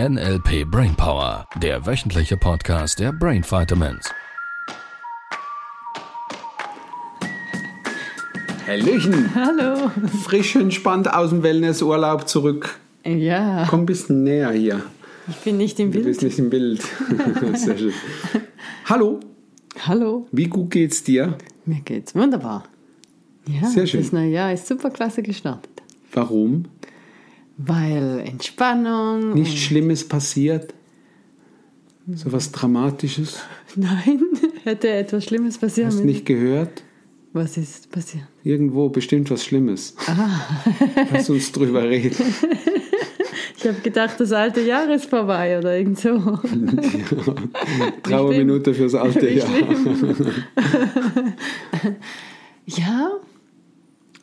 NLP Brainpower, der wöchentliche Podcast der Brain Vitamins. Hallöchen, Hallo. frisch entspannt aus dem Wellnessurlaub zurück. Ja, Komm ein bisschen näher hier. ich bin nicht im Du bist Bild. nicht im Bild. Sehr schön. Hallo, Hallo. wie gut geht's dir? Mir geht's wunderbar. Ja, Sehr schön. das neue Jahr ist super klasse gestartet. Warum? Weil Entspannung. Nichts Schlimmes passiert? So was Dramatisches? Nein, hätte etwas Schlimmes passieren Hast nicht gehört? Was ist passiert? Irgendwo bestimmt was Schlimmes. Lass uns drüber reden. Ich habe gedacht, das alte Jahr ist vorbei oder irgend so. Trauerminute fürs alte Jahr. Ja,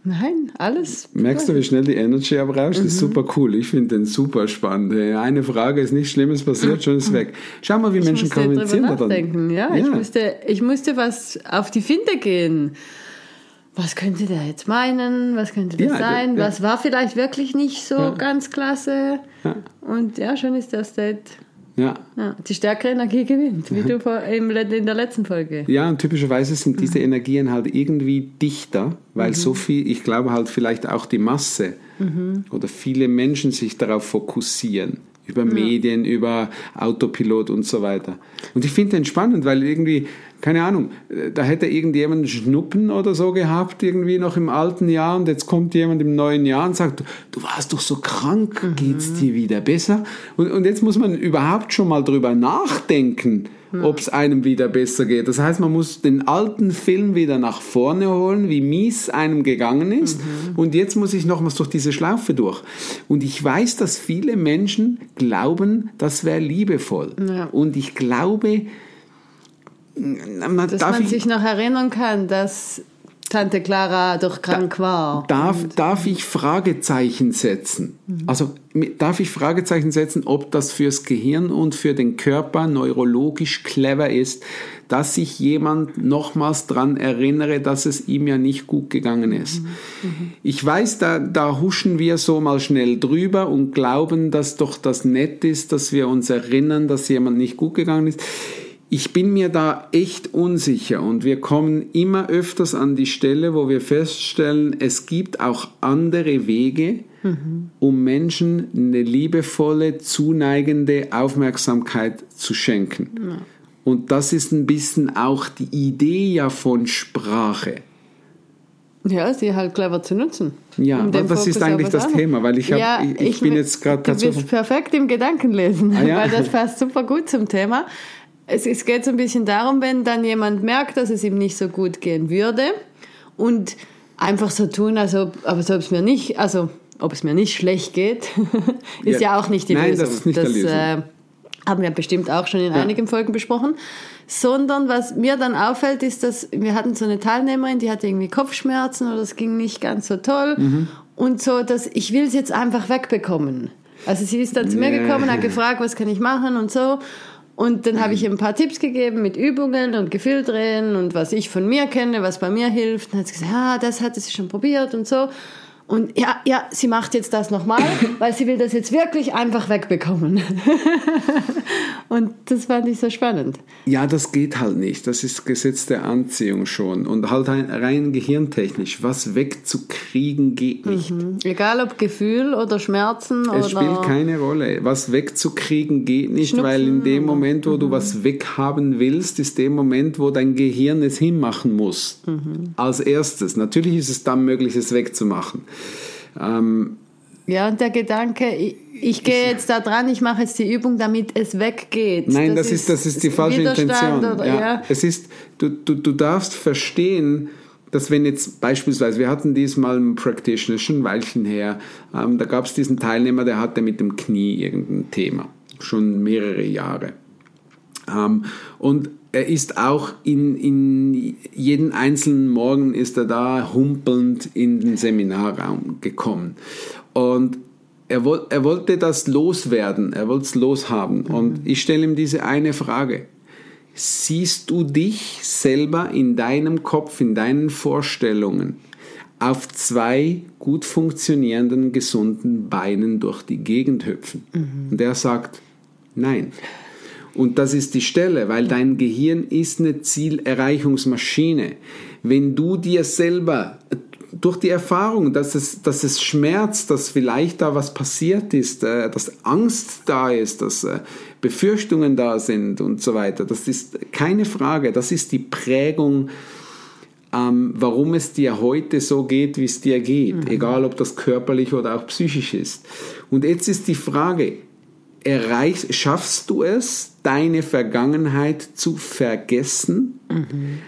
nein, alles. Merkst du, wie schnell die Energy abrauscht? Das ist super cool. Ich finde den super spannend. Eine Frage ist nichts Schlimmes passiert, schon ist weg. Schau mal, wie Ich Menschen kommunizieren. nachdenken. Ja, Ich, musste, ich musste was auf die Finte gehen. Was könnte der jetzt meinen? Was könnte das Ja, sein? ja. Was war vielleicht wirklich nicht so Ja. ganz klasse? Ja. Und ja, schon ist der State. Ja. Ja, die stärkere Energie gewinnt, wie du in der letzten Folge. ja, und typischerweise sind diese Energien halt irgendwie dichter, weil so viel, ich glaube halt vielleicht auch die Masse oder viele Menschen sich darauf fokussieren. Über Medien, über Autopilot und so weiter. Und ich finde den spannend, weil irgendwie, keine Ahnung, da hätte irgendjemand einen Schnuppen oder so gehabt, irgendwie noch im alten Jahr und jetzt kommt jemand im neuen Jahr und sagt, du warst doch so krank, geht's dir wieder besser? Und, und jetzt muss man überhaupt schon mal drüber nachdenken, ob es einem wieder besser geht. Das heißt, man muss den alten Film wieder nach vorne holen, wie mies einem gegangen ist. Und jetzt muss ich nochmals durch diese Schlaufe durch. Und ich weiß, dass viele Menschen glauben, das wäre liebevoll. Ja. Und ich glaube, man, Dass man ich, sich noch erinnern kann, dass Tante Clara doch krank war. Darf, darf ich Fragezeichen setzen? Also mi- darf ich Fragezeichen setzen, ob das fürs Gehirn und für den Körper neurologisch clever ist, dass sich jemand nochmals dran erinnere, dass es ihm ja nicht gut gegangen ist. Ich weiß, da, da huschen wir so mal schnell drüber und glauben, dass doch das nett ist, dass wir uns erinnern, dass jemand nicht gut gegangen ist. Ich bin mir da echt unsicher und wir kommen immer öfters an die Stelle, wo wir feststellen, es gibt auch andere Wege, um Menschen eine liebevolle, zuneigende Aufmerksamkeit zu schenken. Und das ist ein bisschen auch die Idee ja von Sprache. Ja, sie halt clever zu nutzen. Ja, was Fokus ist eigentlich das. Thema? Weil ich hab- ja, ich- ich bin jetzt grad Du dazu- bist perfekt im Gedankenlesen, Ah, ja? weil das passt super gut zum Thema. Es, es geht so ein bisschen darum, wenn dann jemand merkt, dass es ihm nicht so gut gehen würde und einfach so tun, als ob, als ob es mir nicht, also ob es mir nicht schlecht geht, ist Ja. ja, auch nicht die Nein, Lösung. das ist nicht die Lösung. Äh, haben wir bestimmt auch schon in einigen Folgen besprochen. Sondern was mir dann auffällt, ist, dass wir hatten so eine Teilnehmerin, die hatte irgendwie Kopfschmerzen oder es ging nicht ganz so toll. Mhm. Und so, dass ich will es jetzt einfach wegbekommen. Also sie ist dann zu mir gekommen, hat gefragt, was kann ich machen und so. Und dann habe ich ihr ein paar Tipps gegeben mit Übungen und Gefühldrehen und was ich von mir kenne, was bei mir hilft. Und dann hat sie gesagt, ja, das hatte sie schon probiert und so. Und ja, ja, sie macht jetzt das nochmal, weil sie will das jetzt wirklich einfach wegbekommen. und das fand ich so spannend. Ja, das geht halt nicht. Das ist Gesetz der Anziehung schon. Und halt rein, gehirntechnisch, was wegzukriegen geht nicht. Egal ob Gefühl oder Schmerzen oder. Es spielt keine Rolle. Was wegzukriegen geht nicht, Schnupfen weil in dem Moment, wo du was weghaben willst, ist der Moment, wo dein Gehirn es hinmachen muss. Als erstes. Natürlich ist es dann möglich, es wegzumachen. Ähm, Ja, und der Gedanke, ich, ich gehe jetzt da dran, ich mache jetzt die Übung, damit es weggeht. Nein, das, ist, das ist die falsche Widerstand Intention. Oder, ja. ja. Es ist, du, du, du darfst verstehen, dass wenn jetzt beispielsweise, wir hatten diesmal einen Practitioner, schon ein Weilchen her, ähm, da gab es diesen Teilnehmer, der hatte mit dem Knie irgendein Thema, schon mehrere Jahre. Ähm, und er ist auch in, in jeden einzelnen Morgen ist er da humpelnd in den Seminarraum gekommen. Und er, woll, er wollte das loswerden, er wollte es loshaben. Und ich stelle ihm diese eine Frage. Siehst du dich selber in deinem Kopf, in deinen Vorstellungen auf zwei gut funktionierenden, gesunden Beinen durch die Gegend hüpfen. Und er sagt, nein. Und das ist die Stelle, weil dein Gehirn ist eine Zielerreichungsmaschine. Wenn du dir selber durch die Erfahrung, dass es, dass es schmerzt, dass vielleicht da was passiert ist, äh, dass Angst da ist, dass äh, Befürchtungen da sind und so weiter, das ist keine Frage, das ist die Prägung, ähm, warum es dir heute so geht, wie es dir geht, mhm. egal ob das körperlich oder auch psychisch ist. Und jetzt ist die Frage, erreichst, schaffst du es, deine Vergangenheit zu vergessen? Mhm.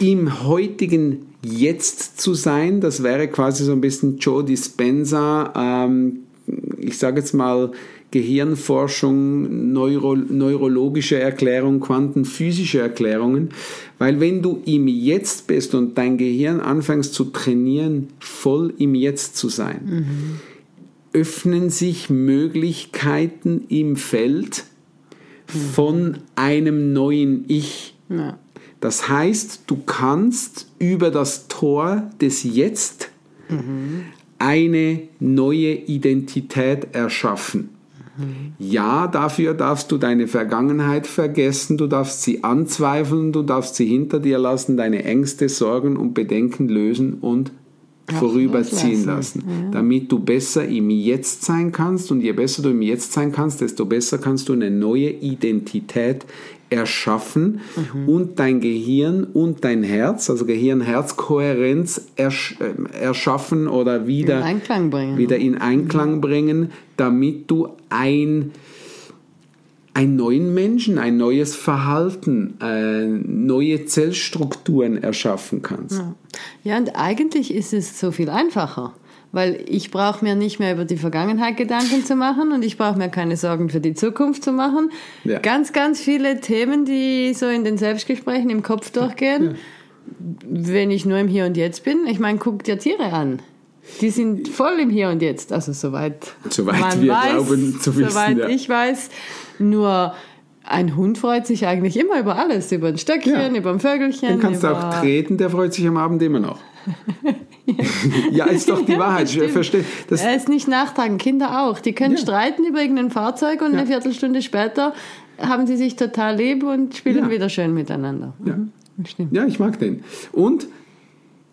Im heutigen Jetzt zu sein, das wäre quasi so ein bisschen Joe Dispenza, ähm, ich sage jetzt mal Gehirnforschung, Neuro, neurologische Erklärung, quantenphysische Erklärungen, weil wenn du im Jetzt bist und dein Gehirn anfängst zu trainieren, voll im Jetzt zu sein, mhm. öffnen sich Möglichkeiten im Feld von einem neuen Ich. Ja. Das heißt, du kannst über das Tor des Jetzt mhm. eine neue Identität erschaffen. Mhm. Ja, dafür darfst du deine Vergangenheit vergessen, du darfst sie anzweifeln, du darfst sie hinter dir lassen, deine Ängste, Sorgen und Bedenken lösen und vorüberziehen lassen, ja. damit du besser im Jetzt sein kannst. Und je besser du im Jetzt sein kannst, desto besser kannst du eine neue Identität erschaffen mhm. und dein Gehirn und dein Herz, also Gehirn-Herz-Kohärenz ersch äh, erschaffen oder wieder in Einklang bringen, wieder in Einklang mhm. bringen damit du ein einen neuen Menschen, ein neues Verhalten, äh, neue Zellstrukturen erschaffen kannst. Ja. ja, und eigentlich ist es so viel einfacher weil ich brauche mir nicht mehr über die Vergangenheit Gedanken zu machen und ich brauche mir keine Sorgen für die Zukunft zu machen. Ja. Ganz, ganz viele Themen, die so in den Selbstgesprächen im Kopf durchgehen, ja. wenn ich nur im Hier und Jetzt bin. Ich meine, guck dir Tiere an. Die sind voll im Hier und Jetzt, also soweit, soweit wir weiß, glauben zu wissen. Soweit ja. ich weiß, nur ein Hund freut sich eigentlich immer über alles, über ein Stöckchen, über ein Vögelchen. Den kannst du auch treten, der freut sich am Abend immer noch. ja, ist doch die Wahrheit. Ja, verstehe. Das er ist nicht nachtragen, Kinder auch. Die können ja. streiten über irgendein Fahrzeug und ja. eine Viertelstunde später haben sie sich total lieb und spielen wieder schön miteinander. Ja. Mhm. ja, ich mag den. Und,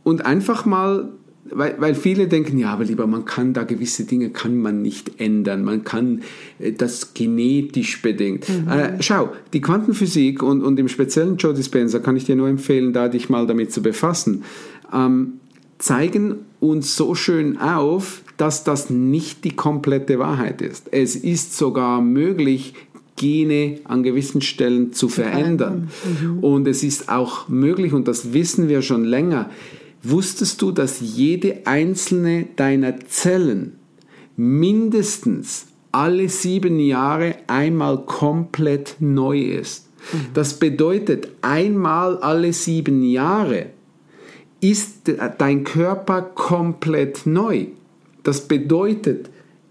und einfach mal weil, weil viele denken, ja, aber lieber, man kann da gewisse Dinge kann man nicht ändern, man kann äh, das genetisch bedingt. Mhm. Äh, schau, die Quantenphysik und, und im speziellen Joe Dispenza kann ich dir nur empfehlen, da dich mal damit zu befassen ähm, zeigen uns so schön auf, dass das nicht die komplette Wahrheit ist. Es ist sogar möglich, Gene an gewissen Stellen zu verändern. Mhm. Und es ist auch möglich, und das wissen wir schon länger, wusstest du, dass jede einzelne deiner Zellen mindestens alle sieben Jahre einmal komplett neu ist? Mhm. Das bedeutet, einmal alle sieben Jahre ist dein Körper komplett neu. Das bedeutet,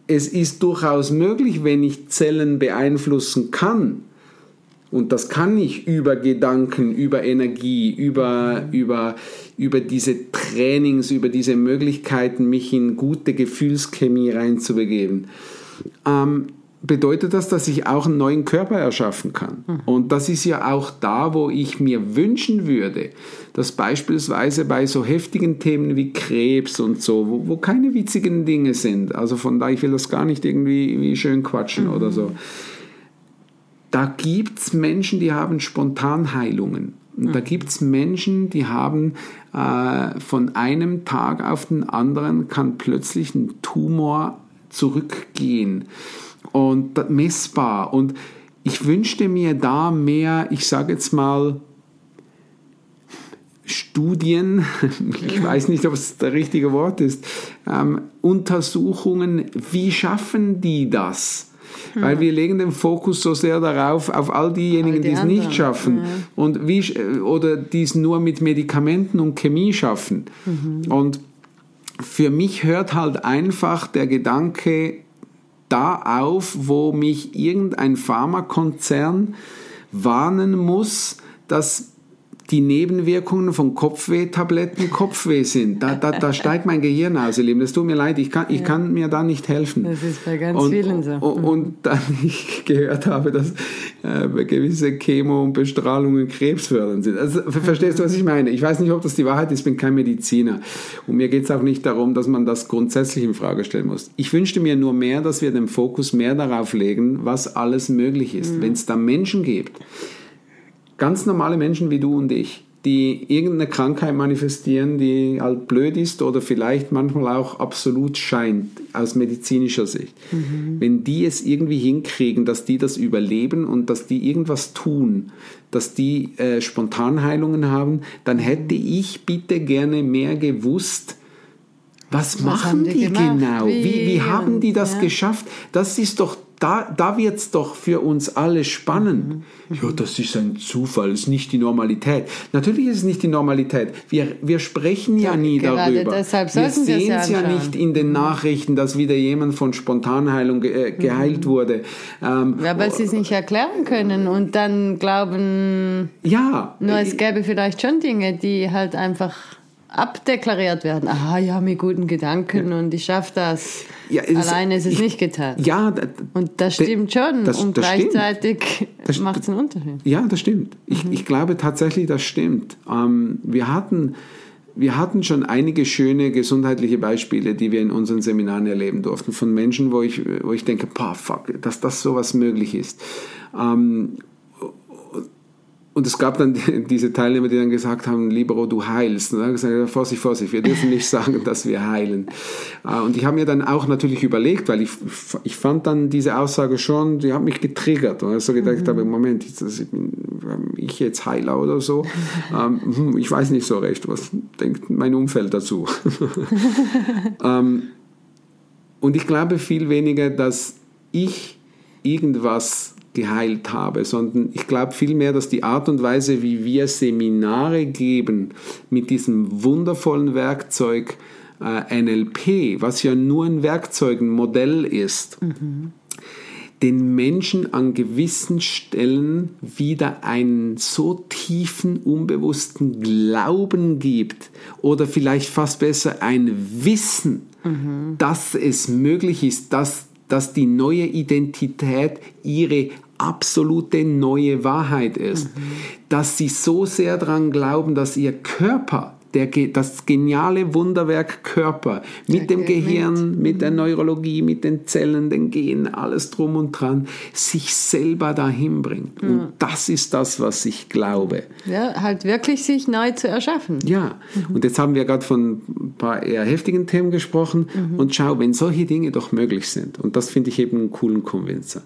es ist durchaus möglich, wenn ich Zellen beeinflussen kann, und das kann ich über Gedanken, über Energie, über, über, über diese Trainings, über diese Möglichkeiten, mich in gute Gefühlschemie reinzubegeben. Ähm, bedeutet das, dass ich auch einen neuen Körper erschaffen kann. Mhm. Und das ist ja auch da, wo ich mir wünschen würde, dass beispielsweise bei so heftigen Themen wie Krebs und so, wo, wo keine witzigen Dinge sind, also von da, ich will das gar nicht irgendwie schön quatschen mhm. oder so, da gibt es Menschen, die haben Spontanheilungen. Und da mhm. gibt es Menschen, die haben äh, von einem Tag auf den anderen kann plötzlich ein Tumor zurückgehen und messbar. Und ich wünschte mir da mehr, ich sage jetzt mal, Studien, ich weiß nicht, ob es das richtige Wort ist, ähm, Untersuchungen, wie schaffen die das? Hm. Weil wir legen den Fokus so sehr darauf, auf all diejenigen, die, die es nicht schaffen ja. und wie, oder die es nur mit Medikamenten und Chemie schaffen. Mhm. Und für mich hört halt einfach der Gedanke da auf, wo mich irgendein Pharmakonzern warnen muss, dass die Nebenwirkungen von Kopfweh-Tabletten Kopfweh sind. Da, da, da steigt mein Gehirn aus, ihr Lieben. Das tut mir leid, ich kann, ich kann mir da nicht helfen. Das ist bei ganz und, vielen so. Und, und dann ich gehört habe, dass äh, gewisse Chemo- und Bestrahlungen krebsfördernd sind. Also, verstehst du, was ich meine? Ich weiß nicht, ob das die Wahrheit ist, ich bin kein Mediziner. Und mir geht es auch nicht darum, dass man das grundsätzlich in Frage stellen muss. Ich wünschte mir nur mehr, dass wir den Fokus mehr darauf legen, was alles möglich ist. Mhm. Wenn es da Menschen gibt, ganz normale Menschen wie du und ich, die irgendeine Krankheit manifestieren, die halt blöd ist oder vielleicht manchmal auch absolut scheint aus medizinischer Sicht. Mhm. Wenn die es irgendwie hinkriegen, dass die das überleben und dass die irgendwas tun, dass die äh, Spontanheilungen haben, dann hätte ich bitte gerne mehr gewusst, was, was machen die, die genau? Wie, wie, wie haben die das ja. geschafft? Das ist doch da, da wird es doch für uns alle spannend. Mhm. Ja, das ist ein Zufall, ist nicht die Normalität. Natürlich ist es nicht die Normalität. Wir, wir sprechen ja, ja nie darüber. Deshalb wir sehen es ja nicht in den Nachrichten, dass wieder jemand von Spontanheilung ge äh, geheilt mhm. wurde. Ähm, ja, weil sie es nicht erklären können und dann glauben, ja, nur es gäbe vielleicht schon Dinge, die halt einfach abdeklariert werden. Aha, ja, mit guten Gedanken ja. und ich schaffe das. Ja, Alleine ist es ich, nicht getan. Ja, und das stimmt schon. Das, und das gleichzeitig macht es einen Unterschied. Ja, das stimmt. Ich, mhm. ich glaube tatsächlich, das stimmt. Ähm, wir hatten wir hatten schon einige schöne gesundheitliche Beispiele, die wir in unseren Seminaren erleben durften, von Menschen, wo ich, wo ich denke, pah, fuck, dass das sowas möglich ist. Ähm, und es gab dann diese Teilnehmer, die dann gesagt haben, Libero, du heilst. Und dann gesagt, Vorsicht, Vorsicht, wir dürfen nicht sagen, dass wir heilen. Äh, und ich habe mir dann auch natürlich überlegt, weil ich, ich fand dann diese Aussage schon, die hat mich getriggert. Und ich so gedacht mhm. habe, Moment, ich jetzt Heiler oder so? Ähm, hm, ich weiß nicht so recht, was denkt mein Umfeld dazu? Ähm, und ich glaube viel weniger, dass ich irgendwas geheilt habe, sondern ich glaube vielmehr, dass die Art und Weise, wie wir Seminare geben mit diesem wundervollen Werkzeug äh, NLP, was ja nur ein Werkzeug, ein Modell ist, mhm. den Menschen an gewissen Stellen wieder einen so tiefen, unbewussten Glauben gibt oder vielleicht fast besser ein Wissen, mhm. dass es möglich ist, dass dass die neue Identität ihre absolute neue Wahrheit ist. Mhm. Dass sie so sehr daran glauben, dass ihr Körper der, das geniale Wunderwerk Körper mit der dem Gehirn, mit. mit der Neurologie, mit den Zellen, den Genen, alles drum und dran, sich selber dahin bringt. Mhm. Und das ist das, was ich glaube. Ja, halt wirklich sich neu zu erschaffen. Ja, mhm. und jetzt haben wir gerade von ein paar eher heftigen Themen gesprochen. Mhm. Und schau, wenn solche Dinge doch möglich sind, und das finde ich eben einen coolen Konvinzer,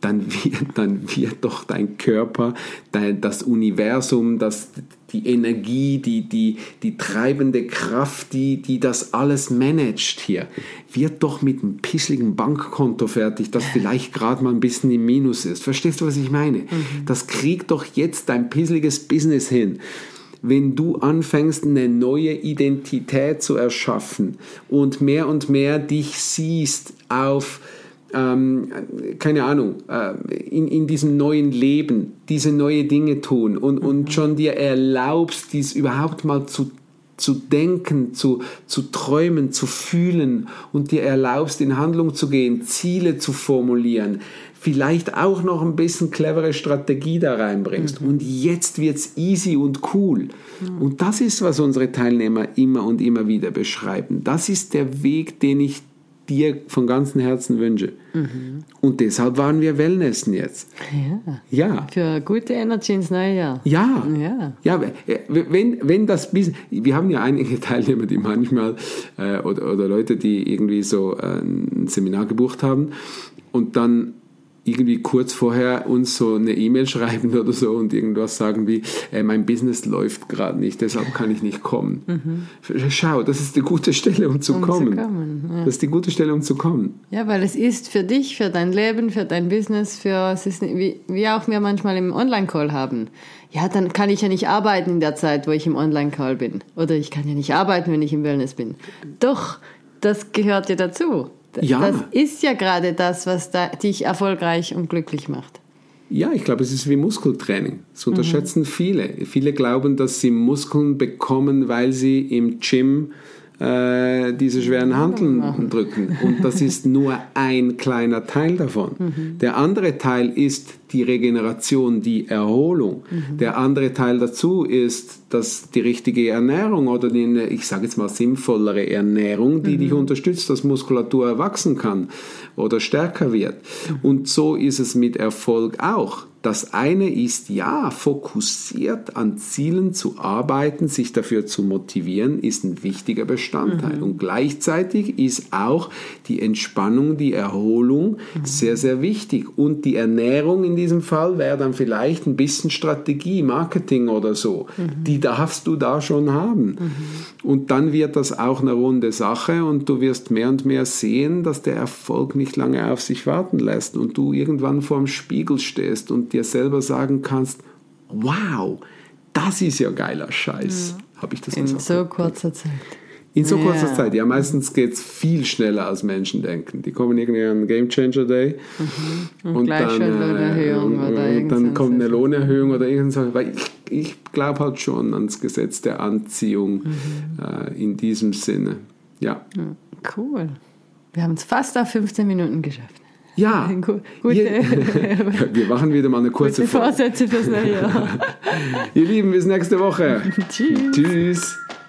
dann wird, dann wird doch dein Körper, dein, das Universum, das, die Energie, die, die, die treibende Kraft, die, die das alles managt hier, wird doch mit einem pissligen Bankkonto fertig, das vielleicht gerade mal ein bisschen im Minus ist. Verstehst du, was ich meine? Mhm. Das kriegt doch jetzt dein pissliges Business hin wenn du anfängst, eine neue Identität zu erschaffen und mehr und mehr dich siehst auf ähm, keine Ahnung, äh, in, in diesem neuen Leben diese neue Dinge tun und, mhm. und schon dir erlaubst, dies überhaupt mal zu zu denken, zu, zu träumen, zu fühlen und dir erlaubst, in Handlung zu gehen, Ziele zu formulieren, vielleicht auch noch ein bisschen clevere Strategie da reinbringst. Mhm. Und jetzt wird's easy und cool. Mhm. Und das ist, was unsere Teilnehmer immer und immer wieder beschreiben. Das ist der Weg, den ich dir von ganzem Herzen wünsche. Mhm. Und deshalb waren wir Wellnessen jetzt. Ja. ja. Für gute Energy ins neue Jahr. Ja. Ja. ja wenn, wenn das Business, wir haben ja einige Teilnehmer, die manchmal, äh, oder, oder Leute, die irgendwie so äh, ein Seminar gebucht haben und dann irgendwie kurz vorher uns so eine E-Mail schreiben oder so und irgendwas sagen wie, äh, mein Business läuft gerade nicht, deshalb kann ich nicht kommen. Mhm. Schau, das ist die gute Stelle, um zu um kommen. Zu kommen ja. Das ist die gute Stelle, um zu kommen. Ja, weil es ist für dich, für dein Leben, für dein Business, für, es ist wie, wie auch wir manchmal im Online-Call haben. Ja, dann kann ich ja nicht arbeiten in der Zeit, wo ich im Online-Call bin. Oder ich kann ja nicht arbeiten, wenn ich im Wellness bin. Doch, das gehört ja dazu. Ja. Das ist ja gerade das, was da, dich erfolgreich und glücklich macht. Ja, ich glaube, es ist wie Muskeltraining. Das unterschätzen mhm. viele. Viele glauben, dass sie Muskeln bekommen, weil sie im Gym äh, diese schweren Handeln drücken. Und das ist nur ein kleiner Teil davon. Mhm. Der andere Teil ist die Regeneration, die Erholung. Mhm. Der andere Teil dazu ist, dass die richtige Ernährung oder die, ich sage jetzt mal sinnvollere Ernährung, die mhm. dich unterstützt, dass Muskulatur erwachsen kann oder stärker wird. Mhm. Und so ist es mit Erfolg auch. Das eine ist ja, fokussiert an Zielen zu arbeiten, sich dafür zu motivieren, ist ein wichtiger Bestandteil. Mhm. Und gleichzeitig ist auch die Entspannung, die Erholung mhm. sehr, sehr wichtig. Und die Ernährung in diesem Fall wäre dann vielleicht ein bisschen Strategie, Marketing oder so. Mhm. Die darfst du da schon haben. Mhm. Und dann wird das auch eine runde Sache und du wirst mehr und mehr sehen, dass der Erfolg nicht lange auf sich warten lässt und du irgendwann vorm Spiegel stehst und dir selber sagen kannst, wow, das ist ja geiler Scheiß. Ja. Habe ich das In so kurzer Zeit. In so kurzer ja. Zeit. Ja, meistens geht es viel schneller, als Menschen denken. Die kommen irgendwie an Game Changer Day mhm. und, und dann, äh, oder und dann kommt eine Lohnerhöhung oder irgendwas. Weil ich, ich glaube halt schon ans Gesetz der Anziehung mhm. äh, in diesem Sinne. Ja. Cool. Wir haben es fast auf 15 Minuten geschafft. Ja, Gute, wir machen wieder mal eine kurze Vorsätze fürs neue Jahr. Ihr Lieben, bis nächste Woche. Tschüss. Tschüss.